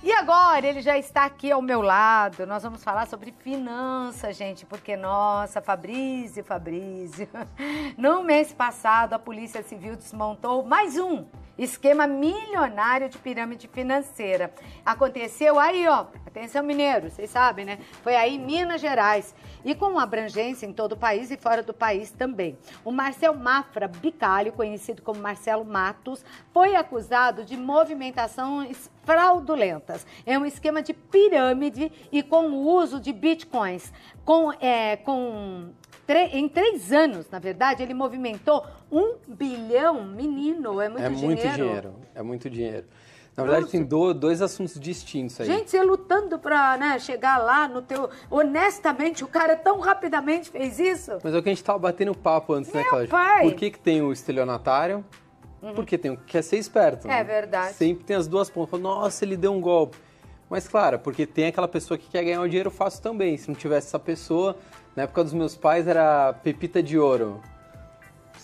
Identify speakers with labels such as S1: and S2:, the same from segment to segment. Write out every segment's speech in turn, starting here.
S1: E agora ele já está aqui ao meu lado. Nós vamos falar sobre finanças, gente, porque nossa, Fabrício, Fabrício. No mês passado, a Polícia Civil desmontou mais um esquema milionário de pirâmide financeira. Aconteceu aí, ó, atenção mineiro, vocês sabem, né? Foi aí em Minas Gerais e com abrangência em todo o país e fora do país também. O Marcel Mafra Bicalho, conhecido como Marcelo Matos, foi acusado de movimentações fraudulentas. É um esquema de pirâmide e com o uso de bitcoins. Com, é, com em três anos, na verdade, ele movimentou um bilhão. Menino, é muito
S2: é
S1: dinheiro.
S2: É muito dinheiro, é muito dinheiro. Na verdade, Nossa. tem dois assuntos distintos aí.
S1: Gente, você lutando pra né, chegar lá no teu. Honestamente, o cara tão rapidamente fez isso.
S2: Mas é o que a gente tava batendo papo antes,
S1: né,
S2: Meu né, Cláudia?
S1: Pai.
S2: Por que, que tem o estelionatário? Uhum. Porque tem o que quer ser esperto.
S1: É
S2: né?
S1: verdade.
S2: Sempre tem as duas pontas. Nossa, ele deu um golpe. Mas claro, porque tem aquela pessoa que quer ganhar o dinheiro fácil também. Se não tivesse essa pessoa, na época dos meus pais era pepita de ouro.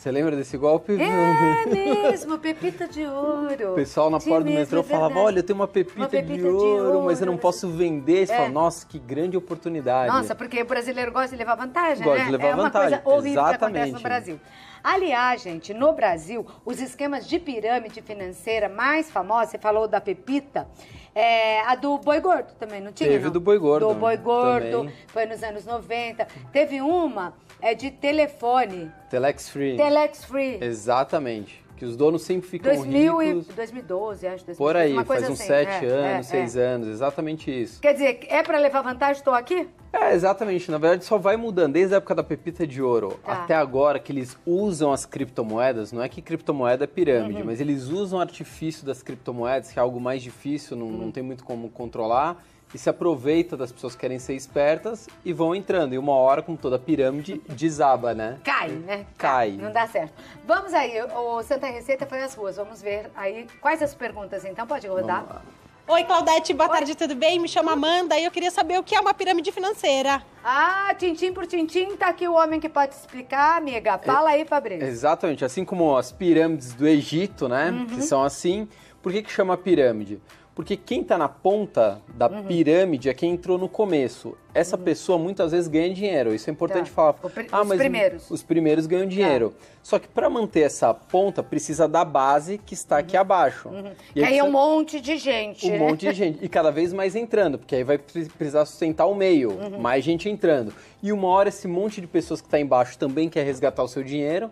S2: Você lembra desse golpe?
S1: É mesmo, pepita de ouro.
S2: O pessoal na porta do metrô é falava, olha, eu tenho uma pepita, uma pepita de, ouro, de, ouro, mas eu não posso vender. Você é. fala, nossa, que grande oportunidade.
S1: Nossa, porque o brasileiro gosta de levar vantagem,
S2: gosta
S1: né?
S2: De levar
S1: é
S2: vantagem.
S1: uma coisa horrível
S2: Exatamente.
S1: que acontece no Brasil. Aliás, gente, no Brasil, os esquemas de pirâmide financeira mais famosos, você falou da Pepita, é, a do Boi Gordo também, não tinha?
S2: Teve
S1: não?
S2: do Boi Gordo.
S1: Do Boi Gordo, também. foi nos anos 90. Teve uma é de telefone.
S2: Telex Free.
S1: Telex Free.
S2: Exatamente. Que os donos sempre ficam 2000
S1: ricos. E 2012, acho. 2012,
S2: Por aí, faz uns
S1: assim.
S2: 7
S1: é,
S2: anos,
S1: é,
S2: 6 é. anos, exatamente isso.
S1: Quer dizer, é para levar vantagem, estou aqui?
S2: É, exatamente. Na verdade, só vai mudando. Desde a época da pepita de ouro tá. até agora que eles usam as criptomoedas. Não é que criptomoeda é pirâmide, uhum. mas eles usam o artifício das criptomoedas, que é algo mais difícil, não, uhum. não tem muito como controlar e se aproveita das pessoas que querem ser espertas e vão entrando. E uma hora, como toda pirâmide, desaba, né?
S1: Cai, né?
S2: Cai.
S1: Não dá certo. Vamos aí, o Santa Receita foi às ruas. Vamos ver aí quais as perguntas, então. Pode rodar.
S3: Oi, Claudete, boa Oi. tarde, tudo bem? Me chamo Amanda e eu queria saber o que é uma pirâmide financeira.
S1: Ah, tintim por tintim, tá aqui o homem que pode explicar, amiga. Fala aí, Fabrício.
S2: Exatamente, assim como as pirâmides do Egito, né? Uhum. Que são assim. Por que, que chama pirâmide? Porque quem está na ponta da uhum. pirâmide é quem entrou no começo. Essa uhum. pessoa muitas vezes ganha dinheiro. Isso é importante tá. falar.
S1: ah, os mas primeiros.
S2: Os primeiros ganham dinheiro. Tá. Só que para manter essa ponta precisa da base que está uhum. aqui abaixo.
S1: Uhum. E aí, aí é um monte de gente.
S2: Um
S1: né?
S2: monte de gente. E cada vez mais entrando, porque aí vai precisar sustentar o meio. Uhum. Mais gente entrando. E uma hora esse monte de pessoas que está embaixo também quer resgatar o seu dinheiro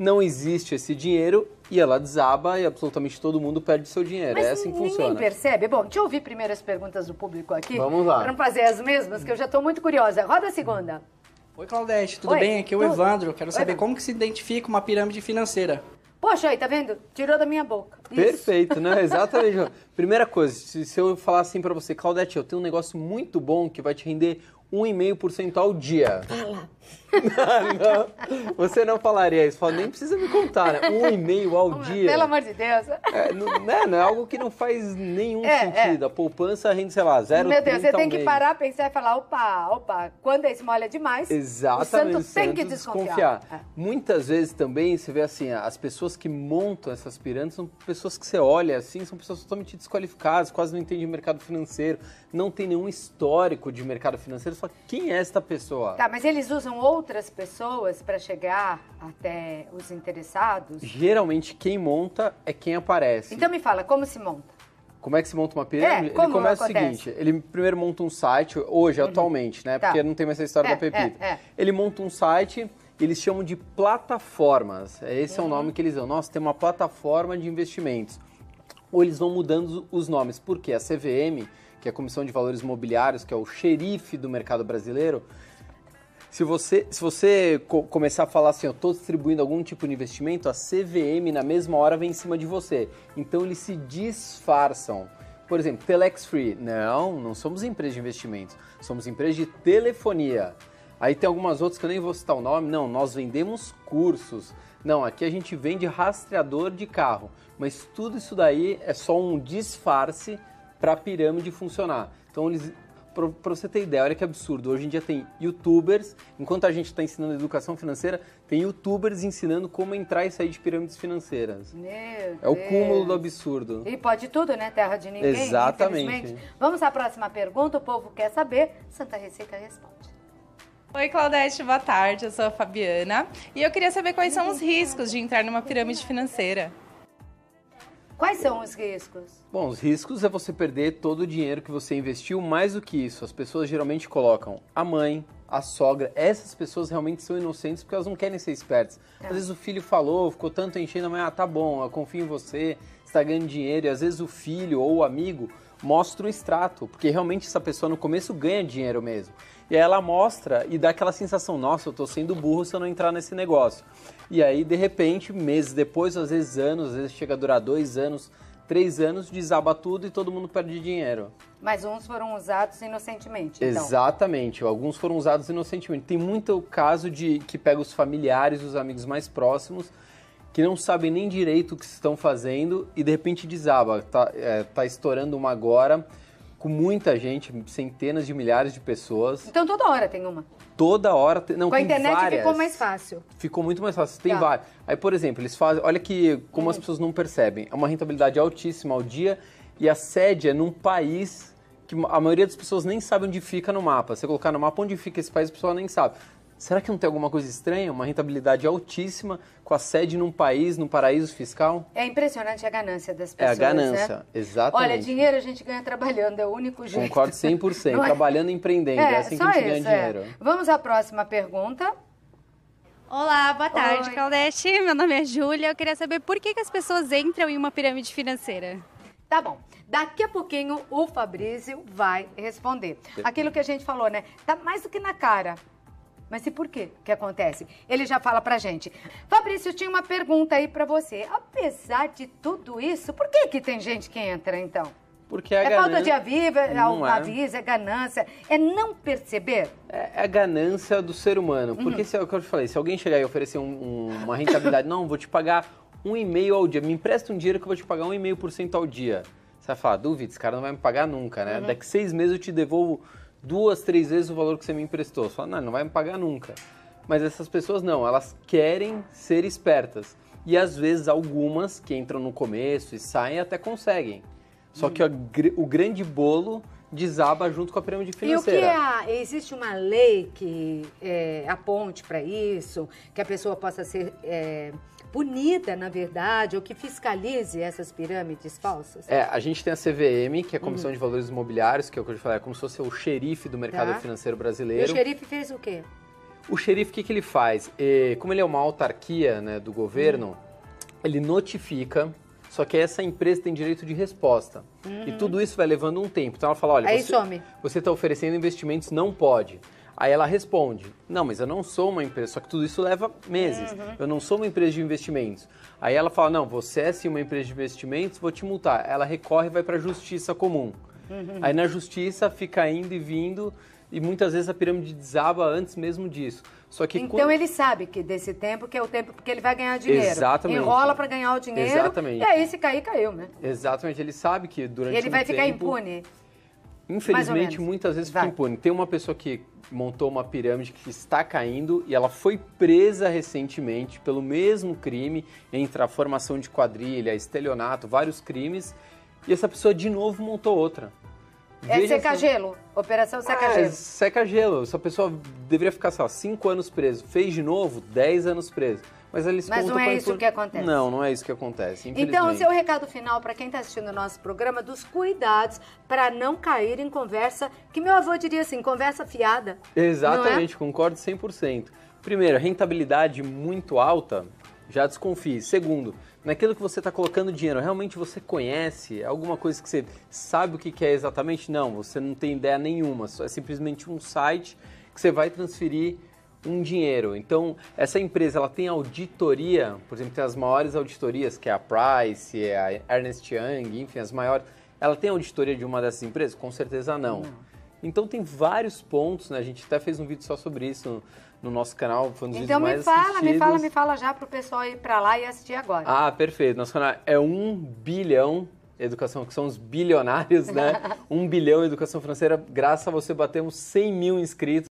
S2: não existe esse dinheiro e ela desaba e absolutamente todo mundo perde seu dinheiro.
S1: Mas
S2: é assim que
S1: ninguém
S2: funciona.
S1: percebe. Bom, deixa eu ouvir primeiro as perguntas do público aqui.
S2: Vamos lá.
S1: Para não fazer as mesmas, que eu já estou muito curiosa. Roda a segunda.
S4: Oi, Claudete, tudo
S1: Oi,
S4: bem? Aqui é o
S1: tudo.
S4: Evandro. Quero
S1: Oi,
S4: saber como que se identifica uma pirâmide financeira.
S1: Poxa, aí, tá vendo? Tirou da minha boca. Isso.
S2: Perfeito, né? Exatamente. Primeira coisa, se, se eu falar assim para você, Claudete, eu tenho um negócio muito bom que vai te render 1,5% ao dia.
S1: Fala.
S2: não, você não falaria isso. Fala, nem precisa me contar, né? Um e meio ao dia.
S1: Pelo amor de Deus.
S2: É, não, né? não é algo que não faz nenhum é, sentido. É. A poupança rende, sei lá, zero
S1: Meu Deus, você tem que mês. parar, pensar e falar, opa, opa, quando esse molha demais,
S2: Exatamente,
S1: o santo tem que desconfiar. desconfiar.
S2: É. Muitas vezes também você vê assim, as pessoas que montam essas pirâmides são pessoas que você olha assim, são pessoas totalmente desqualificadas, quase não entendem de mercado financeiro, não tem nenhum histórico de mercado financeiro, quem é esta pessoa?
S1: Tá, mas eles usam outras pessoas para chegar até os interessados?
S2: Geralmente quem monta é quem aparece.
S1: Então me fala, como se monta?
S2: Como é que se monta uma pirâmide?
S1: É, como
S2: ele começa
S1: acontece?
S2: o seguinte, ele primeiro monta um site, hoje, uhum. atualmente, né?
S1: Tá.
S2: Porque não tem mais essa história
S1: É,
S2: da Pepita.
S1: é, é.
S2: Ele monta um site, eles chamam de plataformas. Esse é o
S1: Uhum.
S2: nome que eles dão. Nossa, tem uma plataforma de investimentos. Ou eles vão mudando os nomes. Por quê? A CVM, que é a Comissão de Valores Imobiliários, que é o xerife do mercado brasileiro, se você, se você co- começar a falar assim, eu estou distribuindo algum tipo de investimento, a CVM na mesma hora vem em cima de você. Então eles se disfarçam. Por exemplo, Telex Free. Não, não somos empresa de investimentos, somos empresa de telefonia. Aí tem algumas outras que eu nem vou citar o nome. Não, nós vendemos cursos. Não, aqui a gente vende rastreador de carro. Mas tudo isso daí é só um disfarce para a pirâmide funcionar. Então eles pra, pra você ter ideia, olha que absurdo. Hoje em dia tem youtubers, enquanto a gente está ensinando educação financeira, tem youtubers ensinando como entrar e sair de pirâmides financeiras.
S1: Meu
S2: É o cúmulo do
S1: Deus.
S2: absurdo.
S1: E pode tudo, né? Terra de ninguém.
S2: Exatamente.
S1: infelizmente. Vamos à próxima pergunta. O povo quer saber. Santa Receita responde.
S5: Oi, Claudete, boa tarde. Eu sou a Fabiana e eu queria saber quais são os riscos de entrar numa pirâmide financeira.
S1: Quais são os riscos?
S2: Bom, os riscos é você perder todo o dinheiro que você investiu. Mais do que isso, as pessoas geralmente colocam a mãe, a sogra. Essas pessoas realmente são inocentes porque elas não querem ser espertas. Às vezes o filho falou, ficou tanto enchendo a mãe, ah, tá bom, eu confio em você, você tá ganhando dinheiro. E às vezes o filho ou o amigo mostra o extrato, porque realmente essa pessoa no começo ganha dinheiro mesmo. E aí ela mostra e dá aquela sensação, nossa, eu tô sendo burro se eu não entrar nesse negócio. E aí, de repente, meses depois, às vezes anos, às vezes chega a durar dois anos, três anos, desaba tudo e todo mundo perde dinheiro.
S1: Mas uns foram usados inocentemente. Então.
S2: Exatamente, alguns foram usados inocentemente. Tem muito caso de que pega os familiares, os amigos mais próximos, que não sabem nem direito o que estão fazendo e de repente desaba. Tá, é, tá estourando uma agora com muita gente, centenas de milhares de pessoas.
S1: Então toda hora tem uma.
S2: Toda hora. tem- Não,
S1: Com a
S2: tem
S1: internet
S2: várias.
S1: ficou mais fácil.
S2: Ficou muito mais fácil. Tem
S1: Tá.
S2: vários. Aí, por exemplo, eles fazem. Olha que como as pessoas não percebem. É uma rentabilidade altíssima ao dia e a sede é num país que a maioria das pessoas nem sabe onde fica no mapa. Se você colocar no mapa onde fica esse país, a pessoa nem sabe. Será que não tem alguma coisa estranha? Uma rentabilidade altíssima com a sede num país, num paraíso fiscal?
S1: É impressionante a ganância das
S2: É a
S1: pessoas.
S2: ganância,
S1: Né?
S2: exatamente.
S1: Olha, dinheiro a gente ganha trabalhando, é o único jeito.
S2: Concordo 100%.
S1: Não é?
S2: Trabalhando e empreendendo. É,
S1: É,
S2: assim que a gente ganha
S1: isso. é.
S2: dinheiro.
S1: Vamos à próxima pergunta.
S6: Olá, boa tarde,
S1: Oi.
S6: Claudete. Meu nome é Júlia. Eu queria saber por que, que as pessoas entram em uma pirâmide financeira.
S1: Tá bom. Daqui a pouquinho o Fabrício vai responder. Aquilo que a gente falou, né? Tá mais do que na cara. Mas e por quê que acontece? Ele já fala pra gente. Fabrício, tinha uma pergunta aí pra você. Apesar de tudo isso, por que que tem gente que entra então?
S2: Porque a
S1: É falta
S2: ganância-
S1: de aviso, é,
S2: é.
S1: aviso, é ganância, é não perceber?
S2: É é a ganância do ser humano.
S1: Uhum.
S2: Porque se é o que eu te falei, se alguém chegar e oferecer um- um- uma rentabilidade, não, vou te pagar um e-mail ao dia, me empresta um dinheiro que eu vou te pagar um e meio por cento ao dia. Você vai falar, duvido, esse cara não vai me pagar nunca,
S1: Uhum.
S2: né? Daqui seis meses eu te devolvo duas, três vezes o valor que você me emprestou. Você fala, não, não vai me pagar nunca. Mas essas pessoas não, elas querem ser espertas. E às vezes algumas que entram no começo e saem até conseguem. Só que a gr- o grande bolo desaba junto com a pirâmide
S1: E o que
S2: financeira.
S1: é existe uma lei que é, aponte para isso, que a pessoa possa ser é, punida, na verdade, ou que fiscalize essas pirâmides falsas?
S2: É, a gente tem a CVM, que é a Comissão de Valores Imobiliários, que é o que eu falei, é como se fosse o xerife do mercado
S1: Tá.
S2: financeiro
S1: E o
S2: brasileiro.
S1: xerife fez o quê?
S2: O xerife, o que, que ele faz? Eh, como ele é uma autarquia né, do governo, ele notifica, só que essa empresa tem direito de resposta. E tudo isso vai levando um tempo. Então ela fala, olha,
S1: Aí
S2: você, está oferecendo investimentos, não pode. Aí ela responde, não, mas eu não sou uma empresa, só que tudo isso leva meses. Eu não sou uma empresa de investimentos. Aí ela fala, não, você é sim uma empresa de investimentos, vou te multar. Ela recorre e vai para a justiça comum. Aí na justiça fica indo e vindo, e muitas vezes a pirâmide desaba antes mesmo disso. Só que
S1: Então
S2: quando-
S1: ele sabe que desse tempo que é o tempo porque ele vai ganhar dinheiro.
S2: Exatamente.
S1: Enrola para ganhar o dinheiro.
S2: Exatamente.
S1: E aí se cair, caiu, né?
S2: Exatamente, ele sabe que durante
S1: E ele
S2: um
S1: vai ficar
S2: tempo,
S1: impune.
S2: Infelizmente, muitas vezes
S1: Vai.
S2: fica impune. Tem uma pessoa que montou uma pirâmide que está caindo e ela foi presa recentemente pelo mesmo crime, entre a formação de quadrilha, estelionato, vários crimes, e essa pessoa de novo montou outra.
S1: É
S2: Veja
S1: seca
S2: essa-
S1: gelo. Operação seca
S2: Ah,
S1: gelo.
S2: seca gelo. Essa pessoa deveria ficar, sei lá, 5 anos preso. Fez de novo, 10 anos preso. Mas eles
S1: Mas não é isso que acontece.
S2: Não, não é isso que acontece.
S1: Então, seu recado final para quem está assistindo o nosso programa dos cuidados para não cair em conversa, que meu avô diria assim, conversa fiada.
S2: Exatamente, concordo 100%. Primeiro, rentabilidade muito alta, já desconfie. Segundo, naquilo que você está colocando dinheiro, realmente você conhece? É alguma coisa que você sabe o que é exatamente? Não, você não tem ideia nenhuma. É simplesmente um site que você vai transferir um dinheiro. Então, essa empresa, ela tem auditoria, por exemplo, tem as maiores auditorias, que é a Price, é a Ernest Young, enfim, as maiores. Ela tem auditoria de uma dessas empresas? Com certeza não. Então tem vários pontos, né? A gente até fez um vídeo só sobre isso no, no nosso canal, foi um dos
S1: Então
S2: vídeos
S1: me
S2: mais
S1: fala, me
S2: assistidos.
S1: fala, me fala já pro pessoal ir para lá e assistir agora.
S2: Ah, perfeito. Nosso canal é 1 bilhão educação, que são os bilionários, né? Um bilhão educação financeira. Graças a você batemos 100 mil inscritos.